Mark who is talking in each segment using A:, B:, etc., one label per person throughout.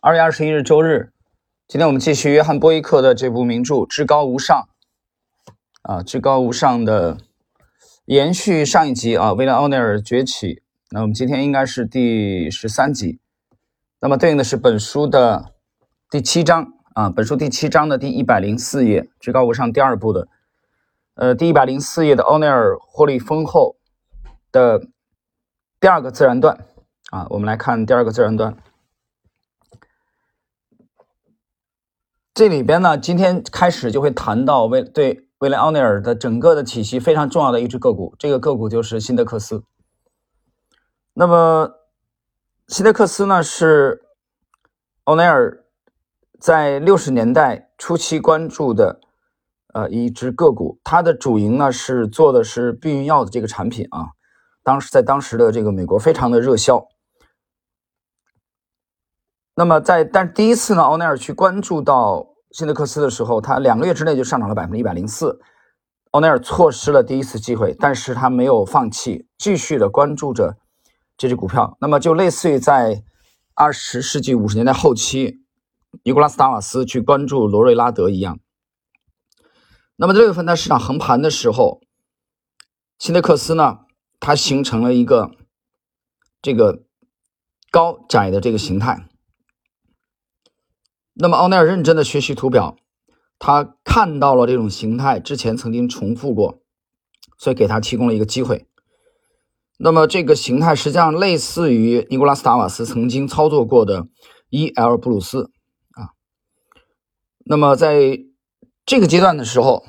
A: 二月二十一日周日，今天我们继续约翰波伊克的这部名著《至高无上》啊，《至高无上》的延续上一集啊，威廉奥尼尔崛起。那我们今天应该是第十三集，那么对应的是本书的第七章啊，本书第七章的第一百零四页，《至高无上》第二部的呃第一百零四页的奥尼尔获利丰厚的第二个自然段。啊，我们来看第二个自然段。这里边呢，今天开始就会谈到威对威廉奥尼尔的整个的体系非常重要的一只个股，这个个股就是辛德克斯。那么，辛德克斯呢是奥尼尔在六十年代初期关注的呃一只个股，它的主营呢是做的是避孕药的这个产品啊，当时在当时的这个美国非常的热销。那么在，但第一次呢，奥尼尔去关注到辛德克斯的时候，他两个月之内就上涨了百分之一百零四，奥尼尔错失了第一次机会，但是他没有放弃，继续的关注着这只股票。那么就类似于在二十世纪五十年代后期，尼古拉斯达瓦斯去关注罗瑞拉德一样。那么六月份在市场横盘的时候，辛德克斯呢，它形成了一个这个高窄的这个形态。那么奥尼尔认真的学习图表，他看到了这种形态之前曾经重复过，所以给他提供了一个机会。那么这个形态实际上类似于尼古拉斯达瓦斯曾经操作过的 E.L. 布鲁斯啊。那么在这个阶段的时候，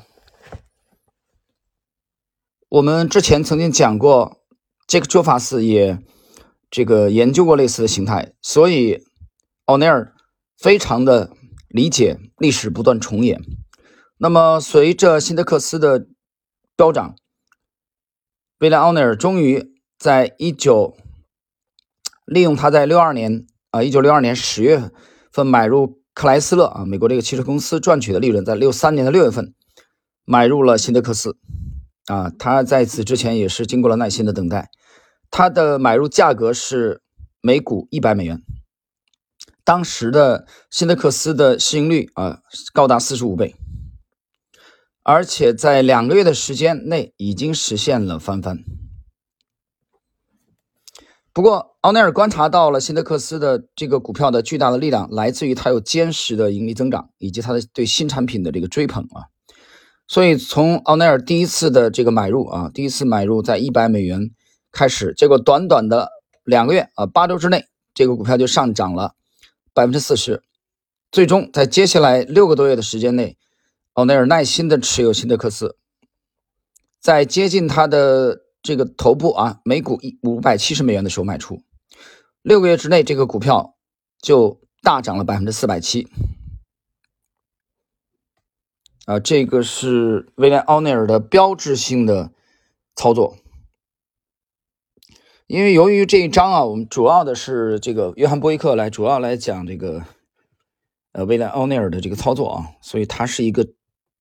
A: 我们之前曾经讲过，杰克·卓法斯也这个研究过类似的形态，所以奥尼尔。非常的理解历史不断重演。那么，随着辛德克斯的飙涨，威廉奥尼尔终于在一九利用他在六二年啊，一九六二年十月份买入克莱斯勒啊，美国这个汽车公司赚取的利润，在六三年的六月份买入了辛德克斯啊。他在此之前也是经过了耐心的等待。他的买入价格是每股一百美元。当时的辛德克斯的市盈率啊高达四十五倍，而且在两个月的时间内已经实现了翻番。不过，奥尼尔观察到了辛德克斯的这个股票的巨大的力量，来自于它有坚实的盈利增长，以及它的对新产品的这个追捧啊。所以，从奥尼尔第一次的这个买入啊，第一次买入在一百美元开始，结果短短的两个月啊，八周之内，这个股票就上涨了。百分之四十，最终在接下来六个多月的时间内，奥内尔耐心的持有辛德克斯，在接近他的这个头部啊，每股一五百七十美元的时候卖出，六个月之内，这个股票就大涨了百分之四百七。啊，这个是威廉奥内尔的标志性的操作。因为由于这一章啊，我们主要的是这个约翰波伊克来主要来讲这个呃威廉奥尼尔的这个操作啊，所以他是一个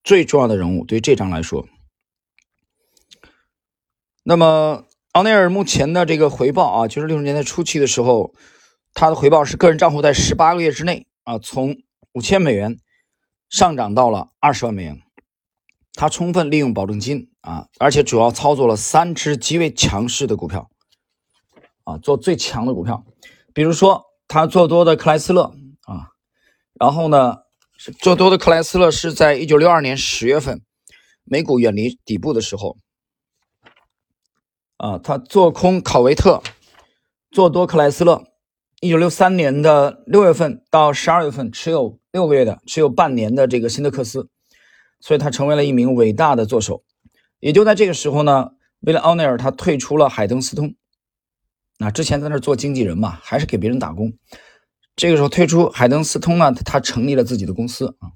A: 最重要的人物。对于这章来说，那么奥尼尔目前的这个回报啊，就是六十年代初期的时候，他的回报是个人账户在十八个月之内啊，从五千美元上涨到了二十万美元。他充分利用保证金啊，而且主要操作了三只极为强势的股票。啊，做最强的股票，比如说他做多的克莱斯勒啊，然后呢，做多的克莱斯勒是在一九六二年十月份，美股远离底部的时候，啊，他做空考维特，做多克莱斯勒，一九六三年的六月份到十二月份持有六个月的，持有半年的这个辛德克斯，所以他成为了一名伟大的作手。也就在这个时候呢，为了奥内尔，他退出了海登斯通。那之前在那做经纪人嘛，还是给别人打工。这个时候退出海登斯通呢，他成立了自己的公司啊，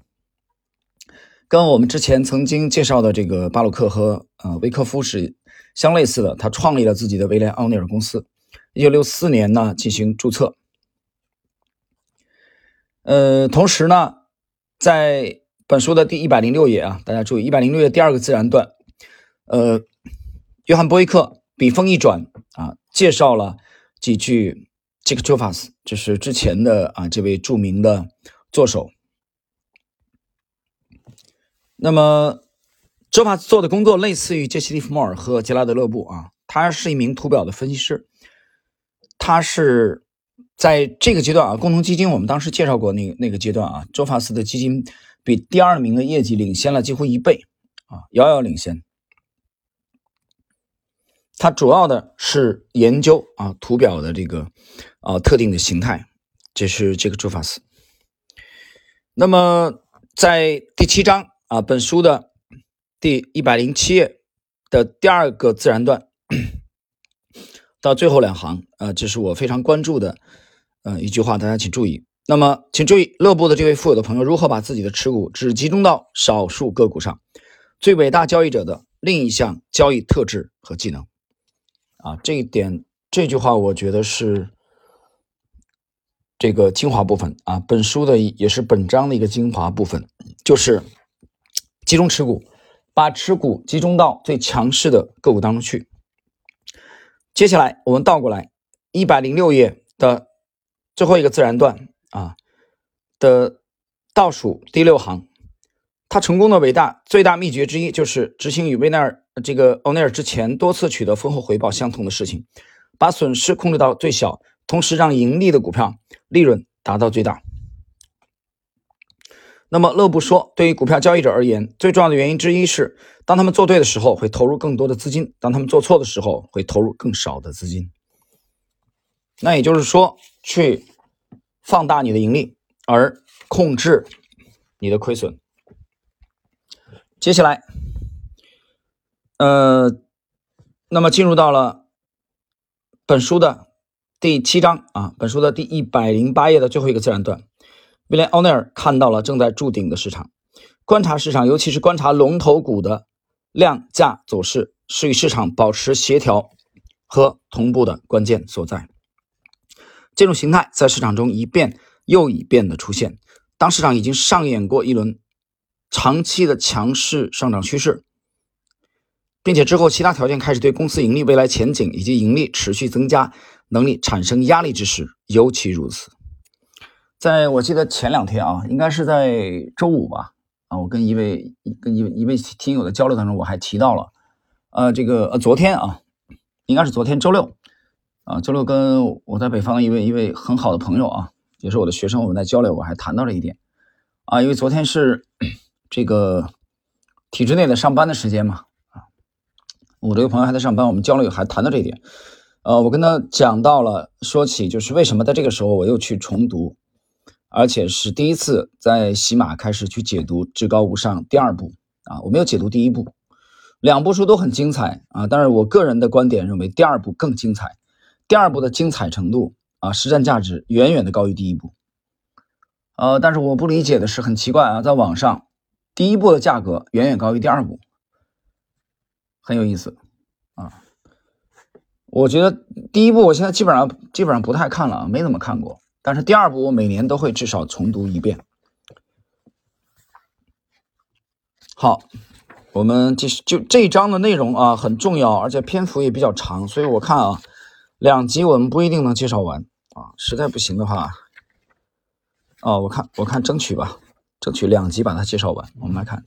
A: 跟我们之前曾经介绍的这个巴鲁克和呃维克夫是相类似的。他创立了自己的威廉奥尼尔公司，一九六四年呢进行注册。呃，同时呢，在本书的第一百零六页啊，大家注意一百零六页第二个自然段，呃，约翰波伊克笔锋一转啊。介绍了几句杰克·卓法斯，这是之前的啊这位著名的作手。那么，卓法斯做的工作类似于杰西·利弗莫尔和杰拉德·勒布啊，他是一名图表的分析师。他是在这个阶段啊，共同基金我们当时介绍过那个那个阶段啊，周法斯的基金比第二名的业绩领先了几乎一倍啊，遥遥领先。它主要的是研究啊图表的这个啊特定的形态，这是这个朱法斯。那么在第七章啊本书的第一百零七页的第二个自然段到最后两行啊，这是我非常关注的呃一句话，大家请注意。那么请注意，乐布的这位富有的朋友如何把自己的持股只集中到少数个股上，最伟大交易者的另一项交易特质和技能。啊，这一点这句话我觉得是这个精华部分啊，本书的也是本章的一个精华部分，就是集中持股，把持股集中到最强势的个股当中去。接下来我们倒过来，一百零六页的最后一个自然段啊的倒数第六行，他成功的伟大最大秘诀之一就是执行与威奈尔。这个欧内尔之前多次取得丰厚回报相同的事情，把损失控制到最小，同时让盈利的股票利润达到最大。那么乐布说，对于股票交易者而言，最重要的原因之一是，当他们做对的时候会投入更多的资金，当他们做错的时候会投入更少的资金。那也就是说，去放大你的盈利，而控制你的亏损。接下来。呃，那么进入到了本书的第七章啊，本书的第一百零八页的最后一个自然段，威廉·奥内尔看到了正在筑顶的市场，观察市场，尤其是观察龙头股的量价走势，是与市场保持协调和同步的关键所在。这种形态在市场中一遍又一遍的出现，当市场已经上演过一轮长期的强势上涨趋势。并且之后，其他条件开始对公司盈利未来前景以及盈利持续增加能力产生压力之时，尤其如此。在我记得前两天啊，应该是在周五吧，啊，我跟一位跟一位一位听友的交流当中，我还提到了，呃，这个呃，昨天啊，应该是昨天周六，啊，周六跟我在北方一位一位很好的朋友啊，也是我的学生，我们在交流，我还谈到了一点，啊，因为昨天是 这个体制内的上班的时间嘛。我这个朋友还在上班，我们交流还谈到这一点，呃，我跟他讲到了，说起就是为什么在这个时候我又去重读，而且是第一次在喜马开始去解读《至高无上》第二部啊，我没有解读第一部，两部书都很精彩啊，但是我个人的观点认为第二部更精彩，第二部的精彩程度啊，实战价值远远的高于第一部，呃，但是我不理解的是很奇怪啊，在网上第一部的价格远远高于第二部。很有意思，啊，我觉得第一部我现在基本上基本上不太看了，没怎么看过。但是第二部我每年都会至少重读一遍。好，我们继续，就这一章的内容啊很重要，而且篇幅也比较长，所以我看啊两集我们不一定能介绍完啊，实在不行的话，哦，我看我看争取吧，争取两集把它介绍完。我们来看。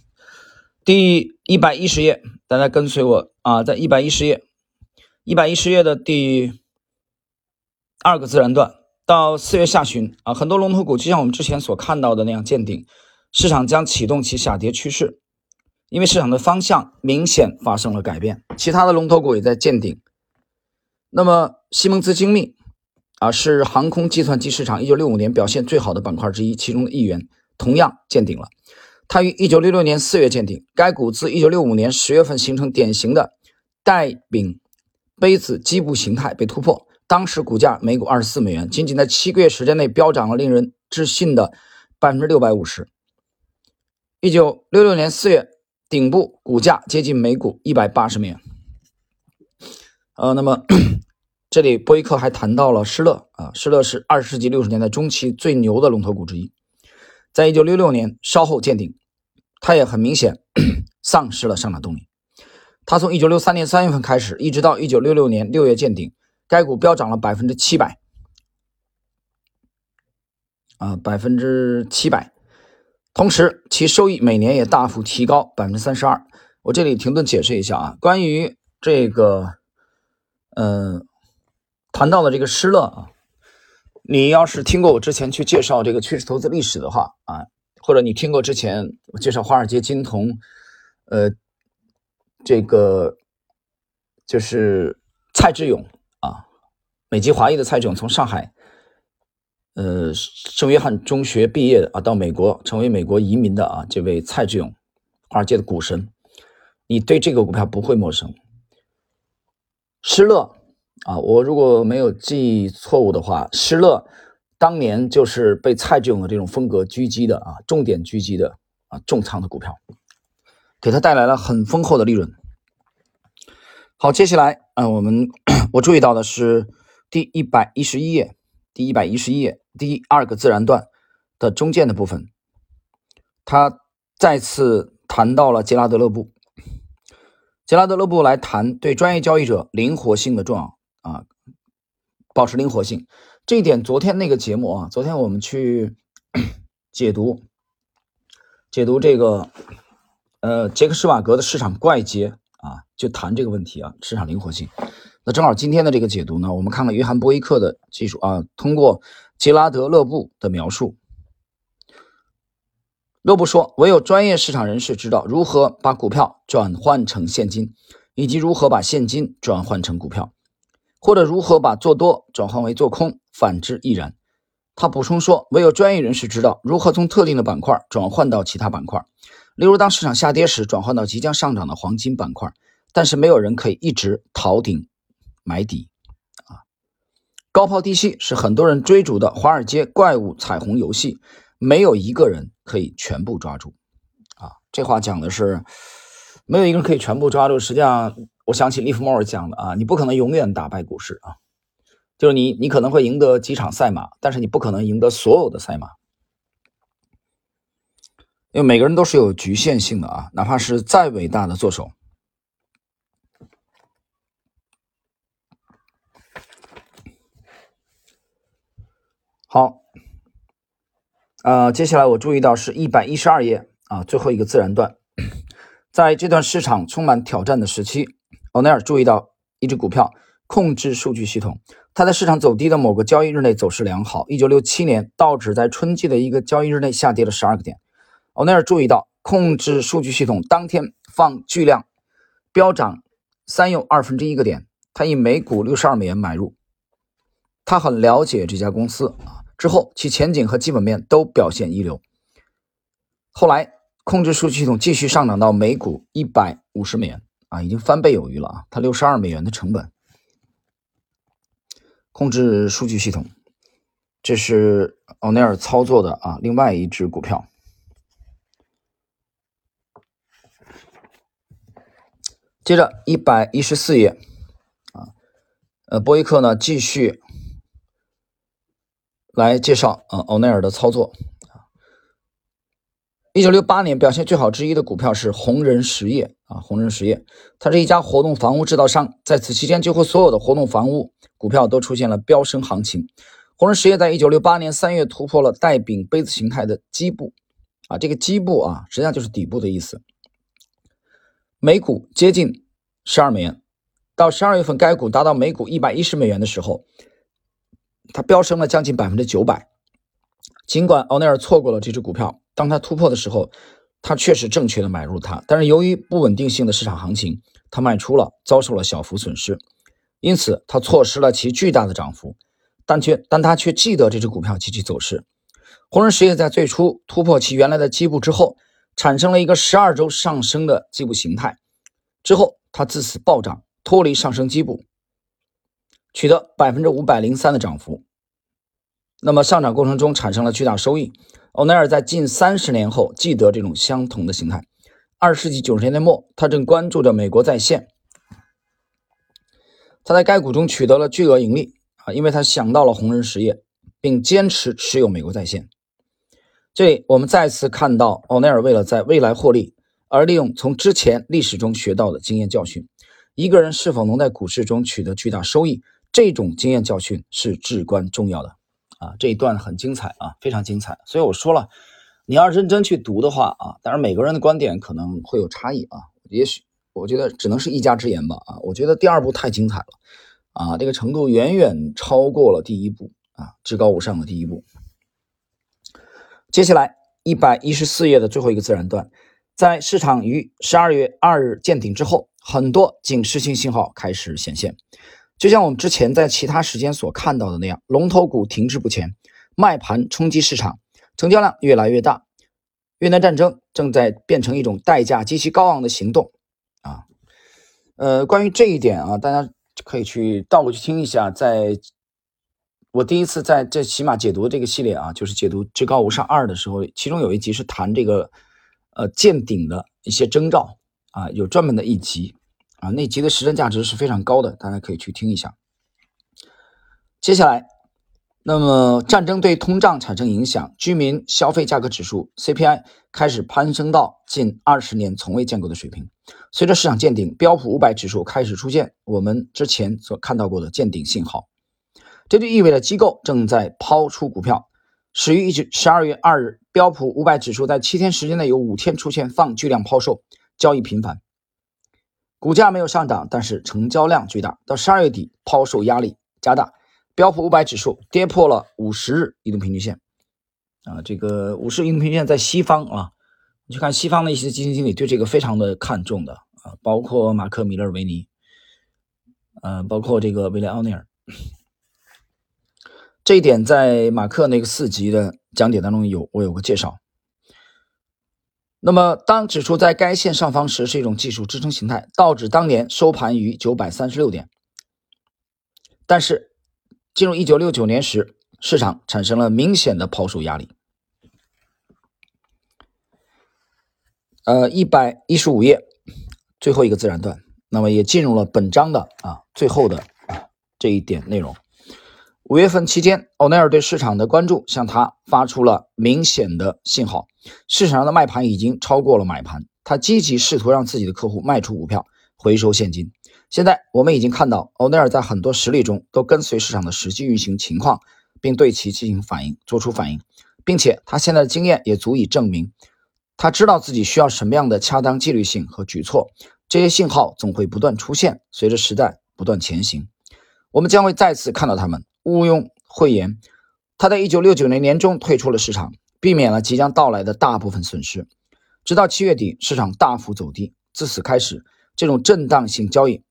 A: 第一百一十页，大家跟随我啊，在一百一十页，一百一十页的第二个自然段，到四月下旬啊，很多龙头股就像我们之前所看到的那样见顶，市场将启动其下跌趋势，因为市场的方向明显发生了改变，其他的龙头股也在见顶。那么西蒙兹精密啊，是航空计算机市场一九六五年表现最好的板块之一，其中的一员同样见顶了。它于一九六六年四月见顶，该股自一九六五年十月份形成典型的带柄杯子基部形态被突破，当时股价每股二十四美元，仅仅在七个月时间内飙涨了令人置信的百分之六百五十。一九六六年四月顶部股价接近每股一百八十美元。呃，那么 这里波伊克还谈到了施乐啊，施乐是二十世纪六十年代中期最牛的龙头股之一。在一九六六年稍后见顶，它也很明显 丧失了上涨动力。它从一九六三年三月份开始，一直到一九六六年六月见顶，该股飙涨了百分之七百。啊，百分之七百。同时，其收益每年也大幅提高百分之三十二。我这里停顿解释一下啊，关于这个，呃，谈到了这个施乐啊，你要是听过我之前去介绍这个趋势投资历史的话啊，或者你听过之前我介绍华尔街金童，呃，这个就是蔡志勇啊，美籍华裔的蔡志勇从上海。呃，圣约翰中学毕业啊，到美国成为美国移民的啊，这位蔡志勇，华尔街的股神，你对这个股票不会陌生。施乐啊，我如果没有记错误的话，施乐当年就是被蔡志勇的这种风格狙击的啊，重点狙击的啊，重仓的股票，给他带来了很丰厚的利润。好，接下来啊，我们 我注意到的是第一百一十一页。第一百一十一页第二个自然段的中间的部分，他再次谈到了杰拉德勒布。杰拉德勒布来谈对专业交易者灵活性的重要啊，保持灵活性这一点。昨天那个节目啊，昨天我们去 解读解读这个呃杰克施瓦格的市场怪杰啊，就谈这个问题啊，市场灵活性。那正好今天的这个解读呢，我们看了约翰波伊克的技术啊，通过杰拉德勒布的描述，勒布说，唯有专业市场人士知道如何把股票转换成现金，以及如何把现金转换成股票，或者如何把做多转换为做空，反之亦然。他补充说，唯有专业人士知道如何从特定的板块转换到其他板块，例如当市场下跌时转换到即将上涨的黄金板块，但是没有人可以一直逃顶。买底，啊，高抛低吸是很多人追逐的华尔街怪物彩虹游戏，没有一个人可以全部抓住，啊，这话讲的是没有一个人可以全部抓住。实际上，我想起利弗莫尔讲的啊，你不可能永远打败股市啊，就是你你可能会赢得几场赛马，但是你不可能赢得所有的赛马，因为每个人都是有局限性的啊，哪怕是再伟大的作手。好，呃，接下来我注意到是一百一十二页啊，最后一个自然段，在这段市场充满挑战的时期，奥奈尔注意到一只股票控制数据系统，它在市场走低的某个交易日内走势良好。一九六七年，道指在春季的一个交易日内下跌了十二个点。欧奈尔注意到控制数据系统当天放巨量飙涨三又二分之一个点，他以每股六十二美元买入，他很了解这家公司啊。之后，其前景和基本面都表现一流。后来，控制数据系统继续上涨到每股一百五十美元啊，已经翻倍有余了啊！它六十二美元的成本。控制数据系统，这是奥内尔操作的啊，另外一只股票。接着，一百一十四页啊，呃，波伊克呢继续。来介绍啊，欧奈尔的操作。一九六八年表现最好之一的股票是红人实业啊，红人实业，它是一家活动房屋制造商。在此期间，几乎所有的活动房屋股票都出现了飙升行情。红人实业在一九六八年三月突破了带柄杯子形态的基部啊，这个基部啊，实际上就是底部的意思。每股接近十二美元，到十二月份，该股达到每股一百一十美元的时候。它飙升了将近百分之九百，尽管奥内尔错过了这只股票，当他突破的时候，他确实正确的买入它，但是由于不稳定性的市场行情，他卖出了，遭受了小幅损失，因此他错失了其巨大的涨幅，但却但他却记得这只股票及其走势。红人实业在最初突破其原来的基部之后，产生了一个十二周上升的基部形态，之后它自此暴涨，脱离上升基部。取得百分之五百零三的涨幅，那么上涨过程中产生了巨大收益。欧奈尔在近三十年后记得这种相同的形态。二十世纪九十年代末，他正关注着美国在线，他在该股中取得了巨额盈利啊，因为他想到了红人实业，并坚持持有美国在线。这里我们再次看到欧奈尔为了在未来获利而利用从之前历史中学到的经验教训。一个人是否能在股市中取得巨大收益？这种经验教训是至关重要的，啊。这一段很精彩啊，非常精彩。所以我说了，你要认真去读的话啊，当然每个人的观点可能会有差异啊，也许我觉得只能是一家之言吧啊，我觉得第二部太精彩了啊，这个程度远远超过了第一部啊，至高无上的第一部。接下来一百一十四页的最后一个自然段，在市场于十二月二日见顶之后，很多警示性信号开始显现。就像我们之前在其他时间所看到的那样，龙头股停滞不前，卖盘冲击市场，成交量越来越大。越南战争正在变成一种代价极其高昂的行动啊！呃，关于这一点啊，大家可以去倒过去听一下，在我第一次在这起码解读这个系列啊，就是解读《至高无上二》的时候，其中有一集是谈这个呃见顶的一些征兆啊，有专门的一集。啊，那集的实战价值是非常高的，大家可以去听一下。接下来，那么战争对通胀产生影响，居民消费价格指数 CPI 开始攀升到近二十年从未见过的水平。随着市场见顶，标普五百指数开始出现我们之前所看到过的见顶信号，这就意味着机构正在抛出股票。始于一九十二月二日，标普五百指数在七天时间内有五天出现放巨量抛售，交易频繁。股价没有上涨，但是成交量巨大。到十二月底，抛售压力加大，标普五百指数跌破了五十日移动平均线。啊，这个五十日移动平均线在西方啊，你去看西方的一些基金经理对这个非常的看重的啊，包括马克·米勒维尼，呃，包括这个威廉·奥尼尔。这一点在马克那个四级的讲解当中有，我有个介绍。那么，当指数在该线上方时，是一种技术支撑形态。道指当年收盘于九百三十六点，但是进入一九六九年时，市场产生了明显的抛售压力。呃，一百一十五页最后一个自然段，那么也进入了本章的啊最后的这一点内容。五月份期间，欧奈尔对市场的关注向他发出了明显的信号。市场上的卖盘已经超过了买盘，他积极试图让自己的客户卖出股票，回收现金。现在我们已经看到，欧奈尔在很多实例中都跟随市场的实际运行情况，并对其进行反应，做出反应，并且他现在的经验也足以证明，他知道自己需要什么样的恰当纪律性和举措。这些信号总会不断出现，随着时代不断前行，我们将会再次看到他们。毋庸讳言，他在一九六九年年中退出了市场，避免了即将到来的大部分损失。直到七月底，市场大幅走低。自此开始，这种震荡性交易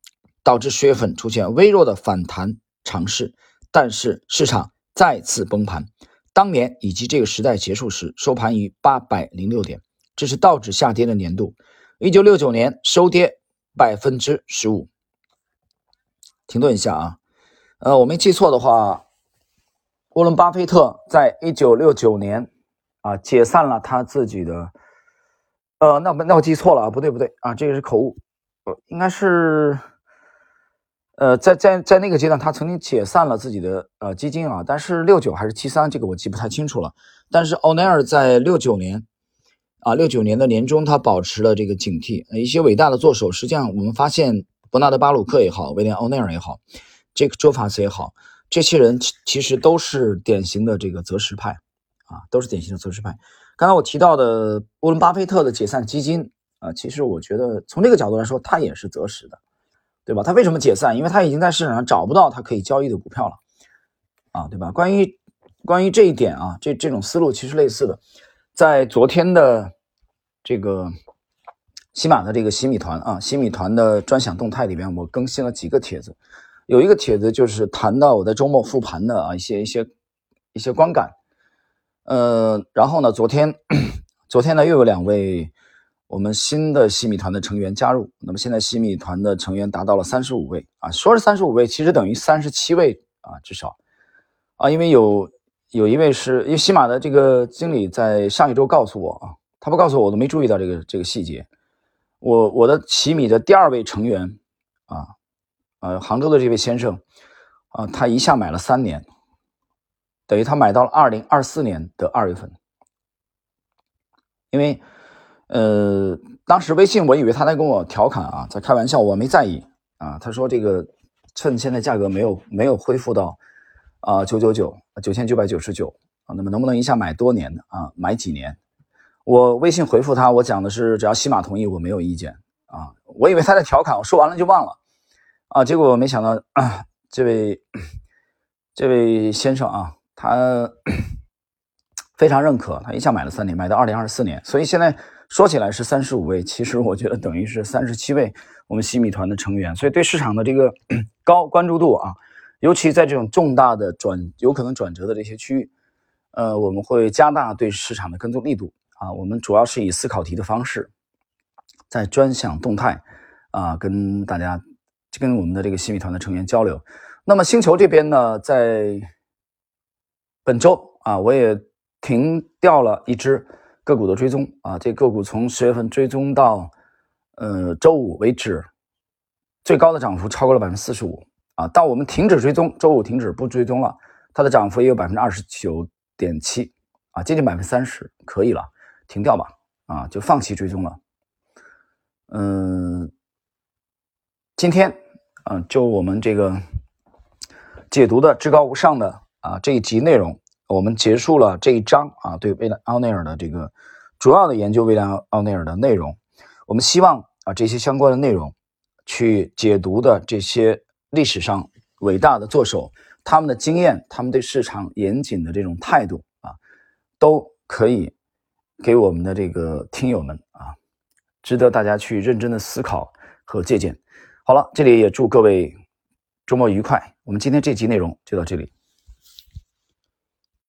A: 导致十月份出现微弱的反弹尝试，但是市场再次崩盘。当年以及这个时代结束时，收盘于八百零六点，这是道指下跌的年度。一九六九年收跌百分之十五。停顿一下啊。呃，我没记错的话，沃伦·巴菲特在一九六九年啊解散了他自己的。呃，那不那我记错了啊，不对不对啊，这个是口误，呃，应该是，呃，在在在那个阶段，他曾经解散了自己的呃基金啊，但是六九还是七三，这个我记不太清楚了。但是欧奈尔在六九年啊，六九年的年中，他保持了这个警惕。一些伟大的作手，实际上我们发现，伯纳德·巴鲁克也好，威廉·欧奈尔也好。这个周法斯也好，这些人其其实都是典型的这个择时派，啊，都是典型的择时派。刚才我提到的沃伦巴菲特的解散基金，啊，其实我觉得从这个角度来说，他也是择时的，对吧？他为什么解散？因为他已经在市场上找不到他可以交易的股票了，啊，对吧？关于关于这一点啊，这这种思路其实类似的，在昨天的这个喜马的这个喜米团啊，喜米团的专享动态里边，我更新了几个帖子。有一个帖子就是谈到我在周末复盘的啊一些一些一些观感，呃，然后呢，昨天昨天呢又有两位我们新的西米团的成员加入，那么现在西米团的成员达到了三十五位。啊，说是三十五位，其实等于三十七位啊，至少。啊，因为有有一位是因为西马的这个经理在上一周告诉我啊，他不告诉我我都没注意到这个这个细节，我我的奇米的第二位成员。呃，杭州的这位先生，啊，他一下买了三年，等于他买到了二零二四年的二月份。因为，呃，当时微信我以为他在跟我调侃啊，在开玩笑，我没在意啊。他说这个趁现在价格没有没有恢复到啊九九九九千九百九十九啊，那么能不能一下买多年啊？买几年？我微信回复他，我讲的是只要西马同意，我没有意见啊。我以为他在调侃，我说完了就忘了啊。结果没想到啊，这位这位先生啊，他非常认可，他一下买了三年，买到二零二四年，所以现在。说起来是三十五位，其实我觉得等于是三十七位我们西米团的成员，所以对市场的这个 高关注度啊，尤其在这种重大的转有可能转折的这些区域，呃，我们会加大对市场的跟踪力度啊。我们主要是以思考题的方式，在专享动态啊，跟大家跟我们的这个西米团的成员交流。那么星球这边呢，在本周啊，我也停掉了一只。个股的追踪啊，这个股从十月份追踪到，呃周五为止，最高的涨幅超过了百分之四十五啊。到我们停止追踪，周五停止不追踪了，它的涨幅也有百分之二十九点七啊，接近百分之三十，可以了，停掉吧啊，就放弃追踪了。嗯，今天啊，就我们这个解读的至高无上的啊这一集内容。我们结束了这一章啊，对威廉奥内尔的这个主要的研究，威廉奥内尔的内容。我们希望啊，这些相关的内容去解读的这些历史上伟大的作手，他们的经验，他们对市场严谨的这种态度啊，都可以给我们的这个听友们啊，值得大家去认真的思考和借鉴。好了，这里也祝各位周末愉快。我们今天这集内容就到这里。